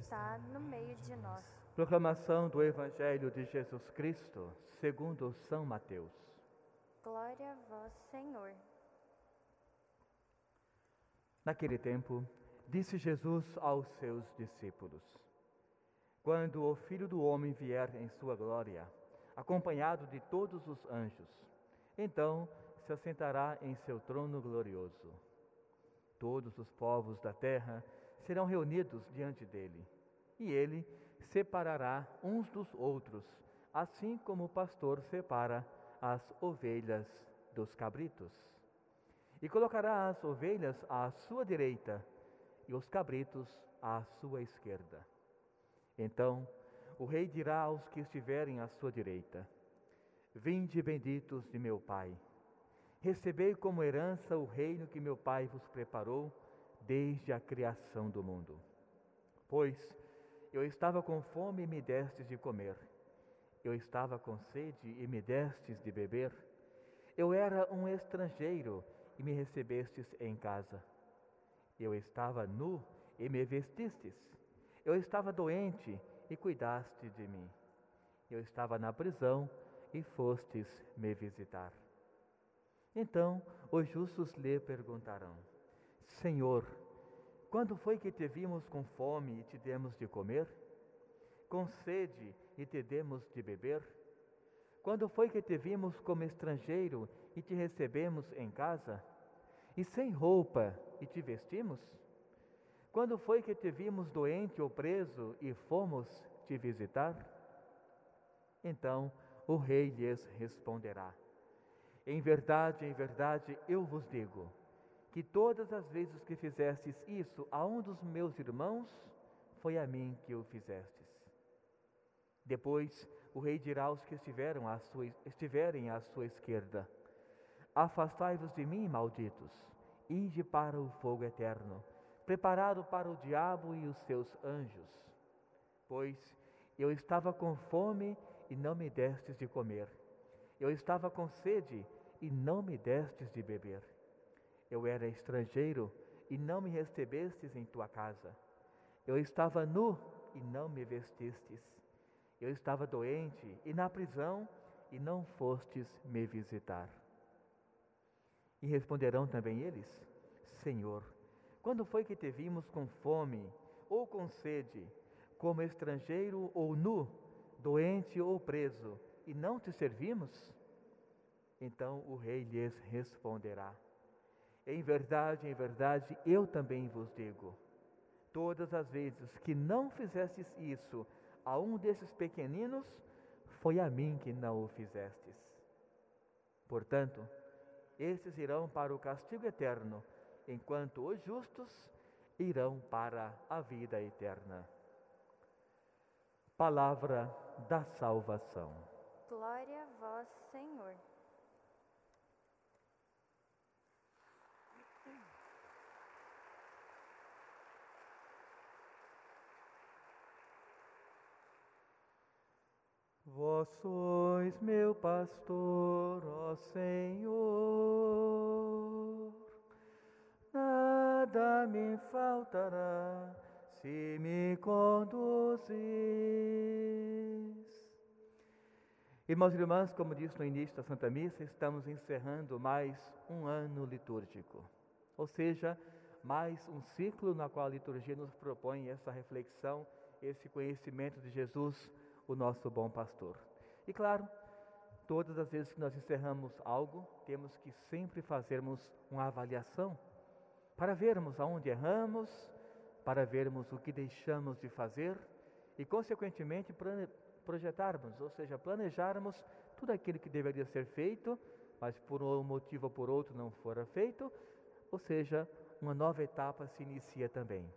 está no meio de nós. Proclamação do Evangelho de Jesus Cristo, segundo São Mateus. Glória a vós, Senhor. Naquele tempo, disse Jesus aos seus discípulos: Quando o Filho do Homem vier em sua glória, acompanhado de todos os anjos, então se assentará em seu trono glorioso. Todos os povos da terra serão reunidos diante dele, e ele separará uns dos outros, assim como o pastor separa as ovelhas dos cabritos. E colocará as ovelhas à sua direita e os cabritos à sua esquerda. Então o rei dirá aos que estiverem à sua direita: Vinde benditos de meu Pai, recebei como herança o reino que meu Pai vos preparou desde a criação do mundo. Pois eu estava com fome e me destes de comer, eu estava com sede e me destes de beber, eu era um estrangeiro e me recebestes em casa, eu estava nu e me vestistes, eu estava doente e cuidaste de mim, eu estava na prisão e fostes me visitar. Então os justos lhe perguntarão: Senhor, quando foi que te vimos com fome e te demos de comer? Com sede e te demos de beber? Quando foi que te vimos como estrangeiro e te recebemos em casa? E sem roupa e te vestimos? Quando foi que te vimos doente ou preso e fomos te visitar? Então o rei lhes responderá: Em verdade, em verdade, eu vos digo que todas as vezes que fizestes isso a um dos meus irmãos, foi a mim que o fizestes. Depois o rei dirá aos que estiveram à sua, estiverem à sua esquerda: Afastai-vos de mim, malditos, ide para o fogo eterno, preparado para o diabo e os seus anjos. Pois eu estava com fome e não me destes de comer. Eu estava com sede e não me destes de beber. Eu era estrangeiro e não me recebestes em tua casa. Eu estava nu e não me vestistes. Eu estava doente e na prisão e não fostes me visitar. E responderão também eles: Senhor, quando foi que te vimos com fome ou com sede, como estrangeiro ou nu, doente ou preso, e não te servimos? Então o rei lhes responderá: em verdade, em verdade, eu também vos digo: todas as vezes que não fizestes isso a um desses pequeninos, foi a mim que não o fizestes. Portanto, esses irão para o castigo eterno, enquanto os justos irão para a vida eterna. Palavra da salvação. Glória a vós, Senhor. Vós sois meu pastor, ó Senhor, nada me faltará se me conduzis. Irmãos e irmãs, como disse no início da Santa Missa, estamos encerrando mais um ano litúrgico, ou seja, mais um ciclo na qual a liturgia nos propõe essa reflexão, esse conhecimento de Jesus o nosso bom pastor. E claro, todas as vezes que nós encerramos algo, temos que sempre fazermos uma avaliação para vermos aonde erramos, para vermos o que deixamos de fazer e, consequentemente, projetarmos, ou seja, planejarmos tudo aquilo que deveria ser feito, mas por um motivo ou por outro não fora feito, ou seja, uma nova etapa se inicia também,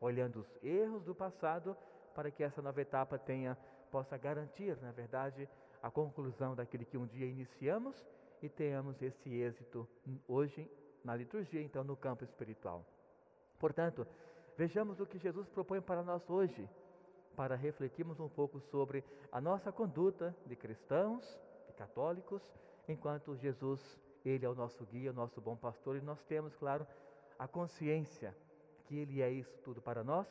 olhando os erros do passado para que essa nova etapa tenha possa garantir, na verdade, a conclusão daquilo que um dia iniciamos e tenhamos esse êxito hoje na liturgia, então no campo espiritual. Portanto, vejamos o que Jesus propõe para nós hoje, para refletirmos um pouco sobre a nossa conduta de cristãos, de católicos, enquanto Jesus, ele é o nosso guia, o nosso bom pastor, e nós temos, claro, a consciência que ele é isso tudo para nós,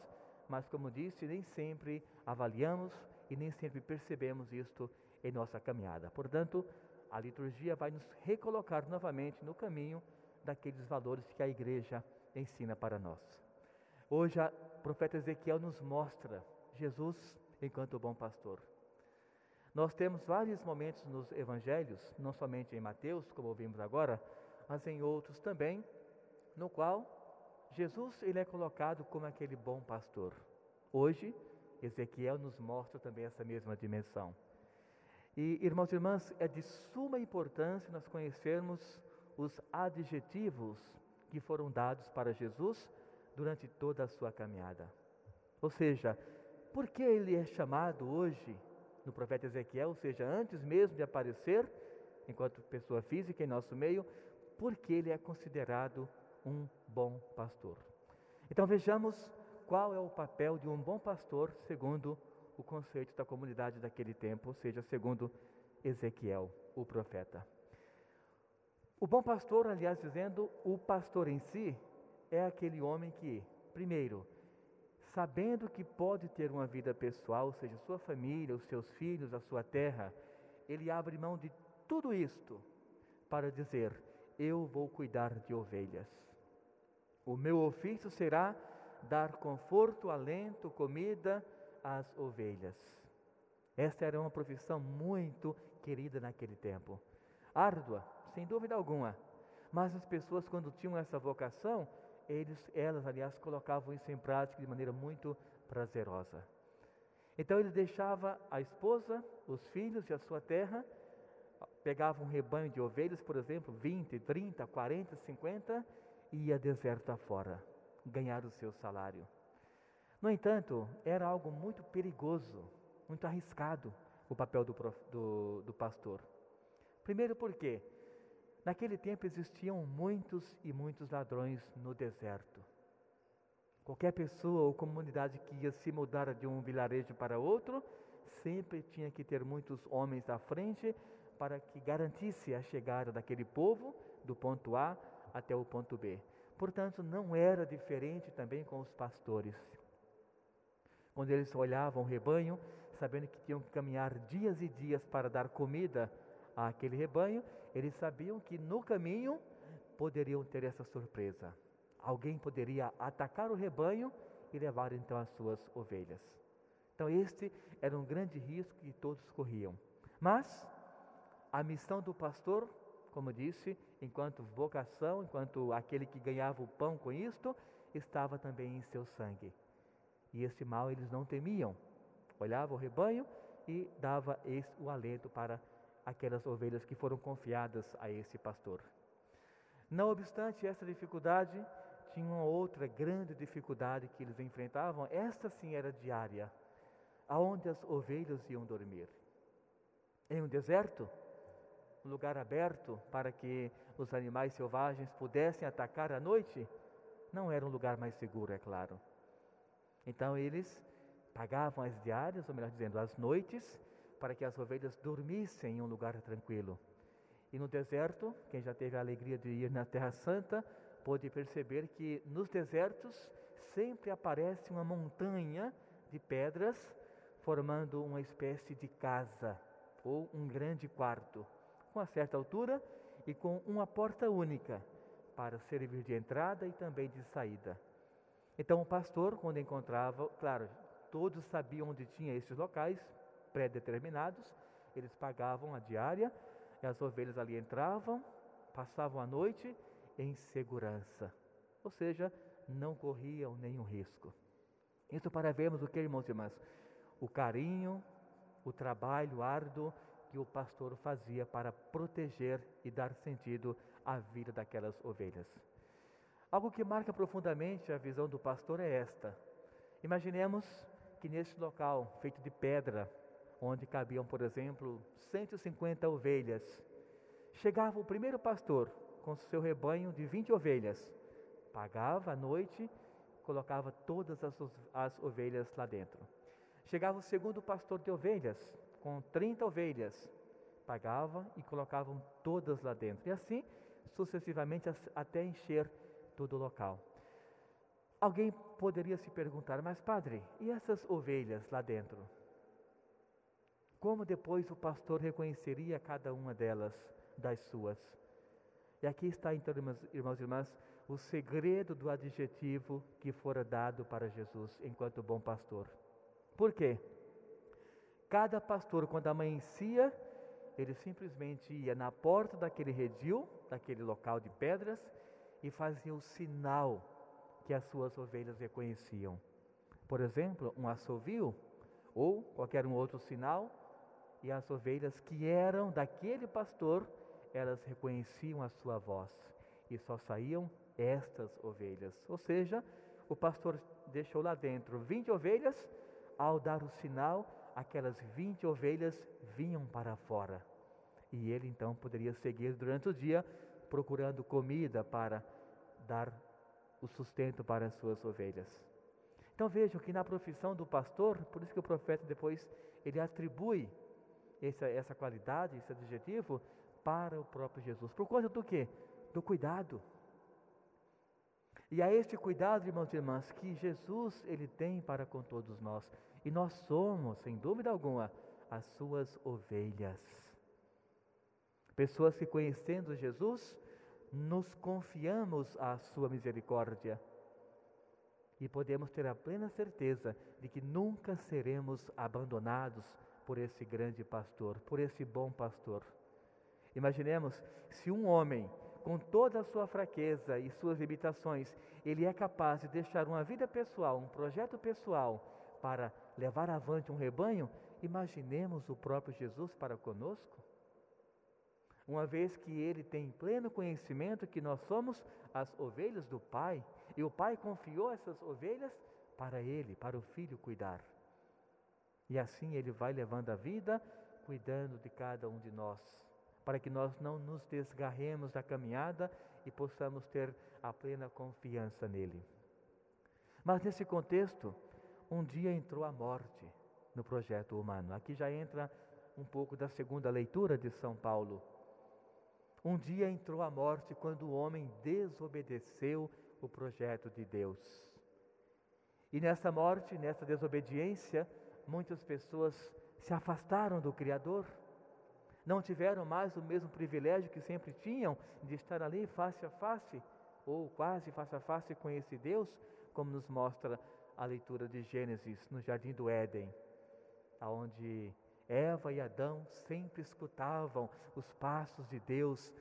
mas como disse, nem sempre avaliamos e nem sempre percebemos isto em nossa caminhada. Portanto, a liturgia vai nos recolocar novamente no caminho daqueles valores que a igreja ensina para nós. Hoje, o profeta Ezequiel nos mostra Jesus enquanto bom pastor. Nós temos vários momentos nos evangelhos, não somente em Mateus, como ouvimos agora, mas em outros também, no qual Jesus ele é colocado como aquele bom pastor. Hoje, Ezequiel nos mostra também essa mesma dimensão. E, irmãos e irmãs, é de suma importância nós conhecermos os adjetivos que foram dados para Jesus durante toda a sua caminhada. Ou seja, por que ele é chamado hoje no profeta Ezequiel, ou seja, antes mesmo de aparecer, enquanto pessoa física em nosso meio, porque ele é considerado um bom pastor. Então vejamos qual é o papel de um bom pastor segundo o conceito da comunidade daquele tempo, ou seja, segundo Ezequiel, o profeta. O bom pastor, aliás, dizendo, o pastor em si é aquele homem que, primeiro, sabendo que pode ter uma vida pessoal, ou seja, sua família, os seus filhos, a sua terra, ele abre mão de tudo isto para dizer: Eu vou cuidar de ovelhas. O meu ofício será dar conforto, alento, comida às ovelhas. Esta era uma profissão muito querida naquele tempo. Árdua, sem dúvida alguma. Mas as pessoas, quando tinham essa vocação, eles, elas, aliás, colocavam isso em prática de maneira muito prazerosa. Então ele deixava a esposa, os filhos e a sua terra, pegava um rebanho de ovelhas, por exemplo, 20, 30, 40, 50, e ia deserto afora ganhar o seu salário. No entanto, era algo muito perigoso, muito arriscado o papel do, do, do pastor. Primeiro porque naquele tempo existiam muitos e muitos ladrões no deserto. Qualquer pessoa ou comunidade que ia se mudar de um vilarejo para outro, sempre tinha que ter muitos homens à frente para que garantisse a chegada daquele povo do ponto A até o ponto B. Portanto, não era diferente também com os pastores. Quando eles olhavam o rebanho, sabendo que tinham que caminhar dias e dias para dar comida àquele rebanho, eles sabiam que no caminho poderiam ter essa surpresa. Alguém poderia atacar o rebanho e levar então as suas ovelhas. Então, este era um grande risco que todos corriam. Mas a missão do pastor como disse, enquanto vocação, enquanto aquele que ganhava o pão com isto, estava também em seu sangue. E esse mal eles não temiam. Olhava o rebanho e dava o alento para aquelas ovelhas que foram confiadas a esse pastor. Não obstante essa dificuldade, tinha uma outra grande dificuldade que eles enfrentavam, esta sim era diária, aonde as ovelhas iam dormir. Em um deserto, um lugar aberto para que os animais selvagens pudessem atacar à noite, não era um lugar mais seguro, é claro. Então eles pagavam as diárias, ou melhor dizendo, as noites, para que as ovelhas dormissem em um lugar tranquilo. E no deserto, quem já teve a alegria de ir na Terra Santa, pôde perceber que nos desertos sempre aparece uma montanha de pedras formando uma espécie de casa ou um grande quarto com uma certa altura e com uma porta única para servir de entrada e também de saída. Então o pastor, quando encontrava, claro, todos sabiam onde tinha esses locais pré-determinados, eles pagavam a diária, e as ovelhas ali entravam, passavam a noite em segurança, ou seja, não corriam nenhum risco. Isso para vermos o que, irmãos e irmãs? O carinho, o trabalho árduo que o pastor fazia para proteger e dar sentido à vida daquelas ovelhas. Algo que marca profundamente a visão do pastor é esta. Imaginemos que neste local, feito de pedra, onde cabiam, por exemplo, 150 ovelhas, chegava o primeiro pastor com seu rebanho de 20 ovelhas, pagava à noite, colocava todas as, as ovelhas lá dentro. Chegava o segundo pastor de ovelhas, com 30 ovelhas, pagavam e colocavam todas lá dentro. E assim, sucessivamente, até encher todo o local. Alguém poderia se perguntar, mas padre, e essas ovelhas lá dentro? Como depois o pastor reconheceria cada uma delas das suas? E aqui está, então, irmãos e irmãs, o segredo do adjetivo que fora dado para Jesus enquanto bom pastor. Por quê? Cada pastor, quando amanhecia, ele simplesmente ia na porta daquele redil, daquele local de pedras, e fazia o sinal que as suas ovelhas reconheciam. Por exemplo, um assovio ou qualquer um outro sinal, e as ovelhas que eram daquele pastor elas reconheciam a sua voz e só saíam estas ovelhas. Ou seja, o pastor deixou lá dentro 20 ovelhas, ao dar o sinal, aquelas 20 ovelhas vinham para fora. E ele então poderia seguir durante o dia procurando comida para dar o sustento para as suas ovelhas. Então vejam que na profissão do pastor, por isso que o profeta depois ele atribui essa, essa qualidade, esse adjetivo, para o próprio Jesus. Por causa do quê? Do cuidado. E a este cuidado, irmãos e irmãs, que Jesus ele tem para com todos nós. E nós somos, sem dúvida alguma, as suas ovelhas. Pessoas que conhecendo Jesus, nos confiamos à sua misericórdia. E podemos ter a plena certeza de que nunca seremos abandonados por esse grande pastor, por esse bom pastor. Imaginemos se um homem, com toda a sua fraqueza e suas limitações, ele é capaz de deixar uma vida pessoal, um projeto pessoal para levar avante um rebanho, imaginemos o próprio Jesus para conosco. Uma vez que ele tem pleno conhecimento que nós somos as ovelhas do Pai, e o Pai confiou essas ovelhas para ele, para o filho cuidar. E assim ele vai levando a vida, cuidando de cada um de nós para que nós não nos desgarremos da caminhada e possamos ter a plena confiança nele. Mas nesse contexto, um dia entrou a morte no projeto humano. Aqui já entra um pouco da segunda leitura de São Paulo. Um dia entrou a morte quando o homem desobedeceu o projeto de Deus. E nessa morte, nessa desobediência, muitas pessoas se afastaram do Criador não tiveram mais o mesmo privilégio que sempre tinham de estar ali face a face, ou quase face a face com esse Deus, como nos mostra a leitura de Gênesis no jardim do Éden, aonde Eva e Adão sempre escutavam os passos de Deus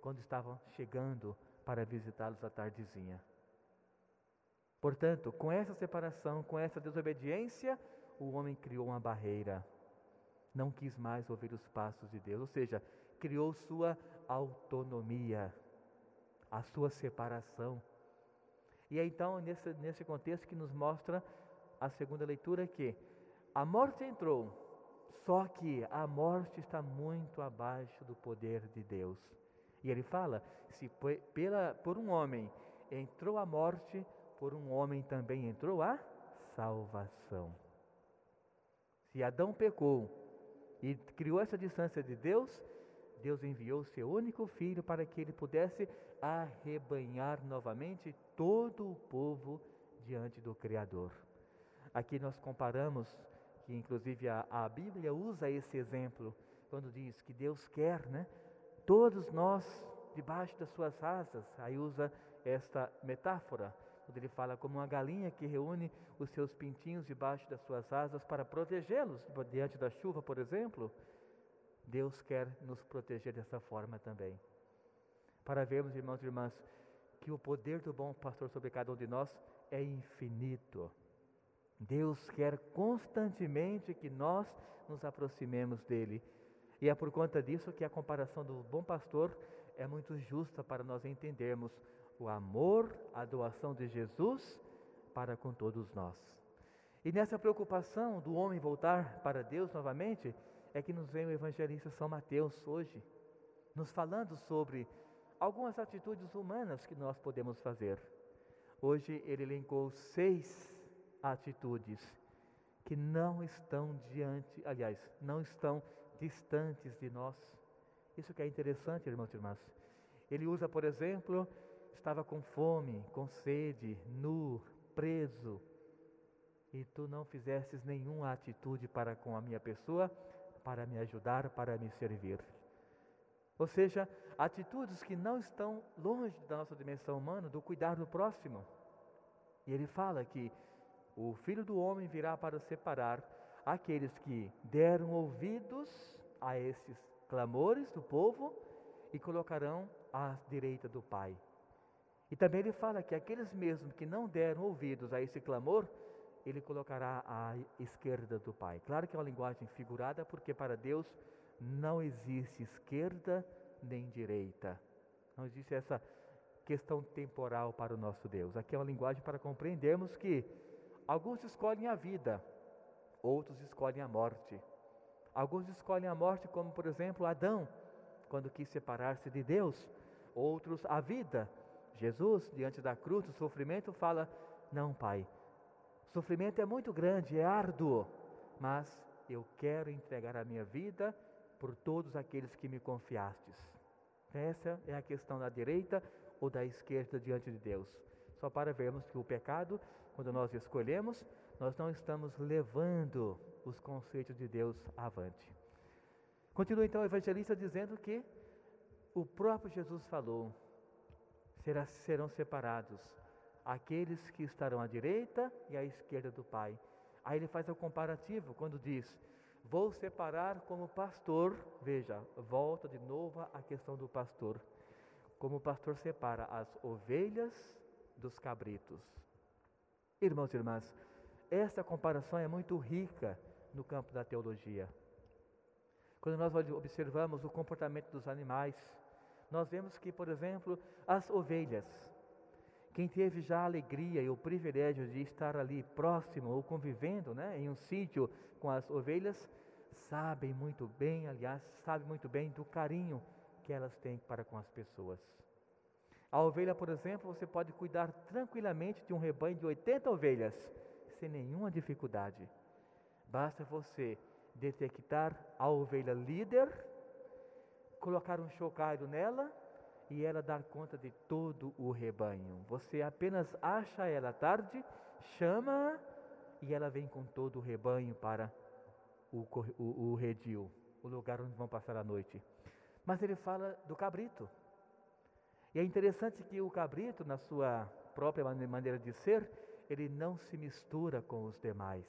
quando estavam chegando para visitá-los à tardezinha. Portanto, com essa separação, com essa desobediência, o homem criou uma barreira não quis mais ouvir os passos de Deus, ou seja, criou sua autonomia, a sua separação. E é então nesse, nesse contexto que nos mostra a segunda leitura que a morte entrou, só que a morte está muito abaixo do poder de Deus. E ele fala: se pela, por um homem entrou a morte, por um homem também entrou a salvação. Se Adão pecou, e criou essa distância de Deus, Deus enviou seu único filho para que ele pudesse arrebanhar novamente todo o povo diante do Criador. Aqui nós comparamos, que inclusive a, a Bíblia usa esse exemplo, quando diz que Deus quer, né? Todos nós debaixo das suas asas, aí usa esta metáfora, quando ele fala como uma galinha que reúne os seus pintinhos debaixo das suas asas para protegê-los diante da chuva, por exemplo, Deus quer nos proteger dessa forma também. Para vermos, irmãos e irmãs, que o poder do bom pastor sobre cada um de nós é infinito. Deus quer constantemente que nós nos aproximemos dele. E é por conta disso que a comparação do bom pastor é muito justa para nós entendermos o amor, a doação de Jesus para com todos nós. E nessa preocupação do homem voltar para Deus novamente, é que nos vem o evangelista São Mateus hoje, nos falando sobre algumas atitudes humanas que nós podemos fazer. Hoje ele elencou seis atitudes que não estão diante, aliás, não estão distantes de nós. Isso que é interessante, irmãos e irmãs. Ele usa, por exemplo, estava com fome, com sede, nu, preso e tu não fizestes nenhuma atitude para com a minha pessoa, para me ajudar, para me servir. Ou seja, atitudes que não estão longe da nossa dimensão humana, do cuidar do próximo. E ele fala que o filho do homem virá para separar aqueles que deram ouvidos a esses clamores do povo e colocarão à direita do Pai. E também ele fala que aqueles mesmos que não deram ouvidos a esse clamor, ele colocará à esquerda do Pai. Claro que é uma linguagem figurada, porque para Deus não existe esquerda nem direita. Não existe essa questão temporal para o nosso Deus. Aqui é uma linguagem para compreendermos que alguns escolhem a vida, outros escolhem a morte. Alguns escolhem a morte, como por exemplo Adão, quando quis separar-se de Deus. Outros a vida. Jesus, diante da cruz do sofrimento, fala: Não, Pai, o sofrimento é muito grande, é árduo, mas eu quero entregar a minha vida por todos aqueles que me confiastes. Essa é a questão da direita ou da esquerda diante de Deus. Só para vermos que o pecado, quando nós escolhemos, nós não estamos levando os conceitos de Deus avante. Continua então o evangelista dizendo que o próprio Jesus falou: serão separados aqueles que estarão à direita e à esquerda do Pai. Aí ele faz o comparativo quando diz: Vou separar como pastor. Veja, volta de novo a questão do pastor. Como o pastor separa as ovelhas dos cabritos. Irmãos e irmãs, essa comparação é muito rica no campo da teologia. Quando nós observamos o comportamento dos animais, nós vemos que, por exemplo, as ovelhas, quem teve já a alegria e o privilégio de estar ali próximo ou convivendo né, em um sítio com as ovelhas, sabem muito bem, aliás, sabe muito bem do carinho que elas têm para com as pessoas. A ovelha, por exemplo, você pode cuidar tranquilamente de um rebanho de 80 ovelhas, sem nenhuma dificuldade. Basta você detectar a ovelha líder, colocar um chocalho nela e ela dar conta de todo o rebanho. Você apenas acha ela tarde, chama e ela vem com todo o rebanho para o, o, o redil, o lugar onde vão passar a noite. Mas ele fala do cabrito. E é interessante que o cabrito, na sua própria maneira de ser, ele não se mistura com os demais.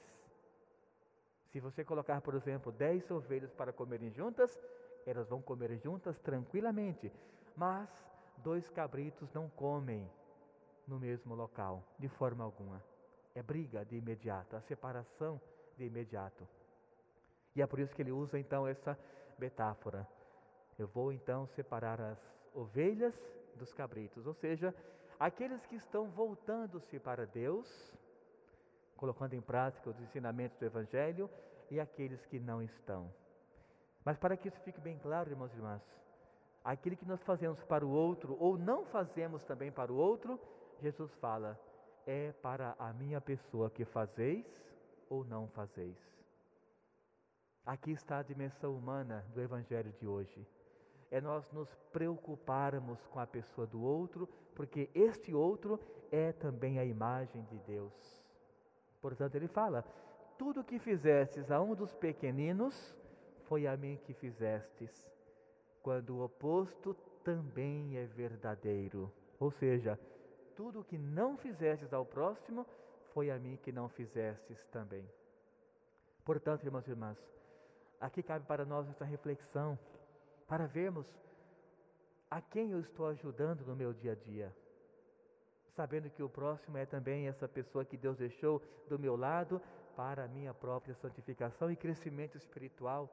Se você colocar, por exemplo, dez ovelhas para comerem juntas, elas vão comer juntas tranquilamente. Mas dois cabritos não comem no mesmo local, de forma alguma. É briga de imediato, a separação de imediato. E é por isso que ele usa então essa metáfora. Eu vou então separar as ovelhas dos cabritos, ou seja, aqueles que estão voltando-se para Deus, colocando em prática os ensinamentos do Evangelho, e aqueles que não estão. Mas para que isso fique bem claro, irmãos e irmãs, aquilo que nós fazemos para o outro ou não fazemos também para o outro, Jesus fala, é para a minha pessoa que fazeis ou não fazeis. Aqui está a dimensão humana do Evangelho de hoje. É nós nos preocuparmos com a pessoa do outro, porque este outro é também a imagem de Deus. Portanto, ele fala: tudo que fizestes a um dos pequeninos, foi a mim que fizestes quando o oposto também é verdadeiro. Ou seja, tudo o que não fizestes ao próximo, foi a mim que não fizestes também. Portanto, irmãos e irmãs, aqui cabe para nós essa reflexão, para vermos a quem eu estou ajudando no meu dia a dia. Sabendo que o próximo é também essa pessoa que Deus deixou do meu lado para a minha própria santificação e crescimento espiritual.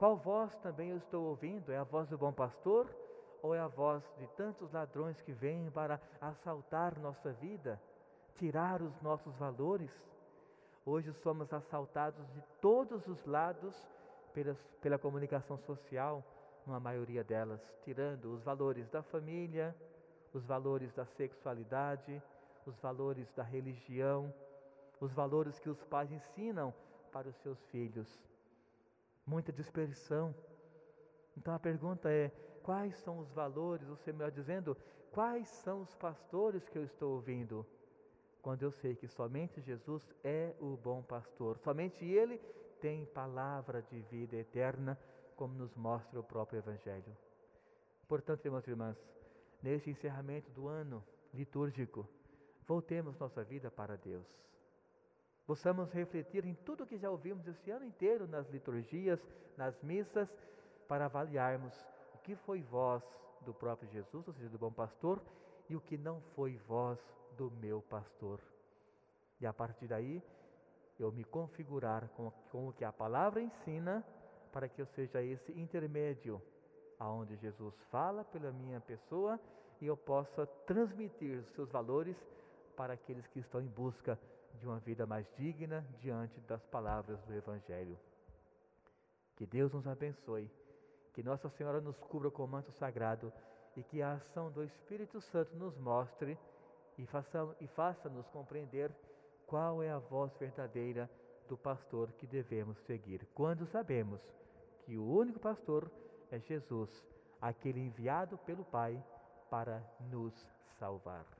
Qual voz também eu estou ouvindo? É a voz do bom pastor ou é a voz de tantos ladrões que vêm para assaltar nossa vida, tirar os nossos valores? Hoje somos assaltados de todos os lados pela, comunicação social, numa maioria delas, tirando os valores da família, os valores da sexualidade, os valores da religião, os valores que os pais ensinam para os seus filhos muita dispersão. Então a pergunta é: quais são os valores, ou melhor dizendo, quais são os pastores que eu estou ouvindo? quando eu sei que somente Jesus é o bom pastor, somente Ele tem palavra de vida eterna, como nos mostra o próprio Evangelho. Portanto, irmãos e irmãs, neste encerramento do ano litúrgico, voltemos nossa vida para Deus. Possamos refletir em tudo que já ouvimos esse ano inteiro nas liturgias, nas missas, para avaliarmos o que foi voz do próprio Jesus, ou seja, do bom pastor, e o que não foi voz do meu pastor. E a partir daí, eu me configurar com, com o que a palavra ensina, para que eu seja esse intermédio, aonde Jesus fala pela minha pessoa e eu possa transmitir os seus valores para aqueles que estão em busca de uma vida mais digna diante das palavras do Evangelho. Que Deus nos abençoe, que Nossa Senhora nos cubra com o manto sagrado e que a ação do Espírito Santo nos mostre e faça-nos faça compreender qual é a voz verdadeira do pastor que devemos seguir. Quando sabemos que o único pastor é Jesus, aquele enviado pelo Pai para nos salvar.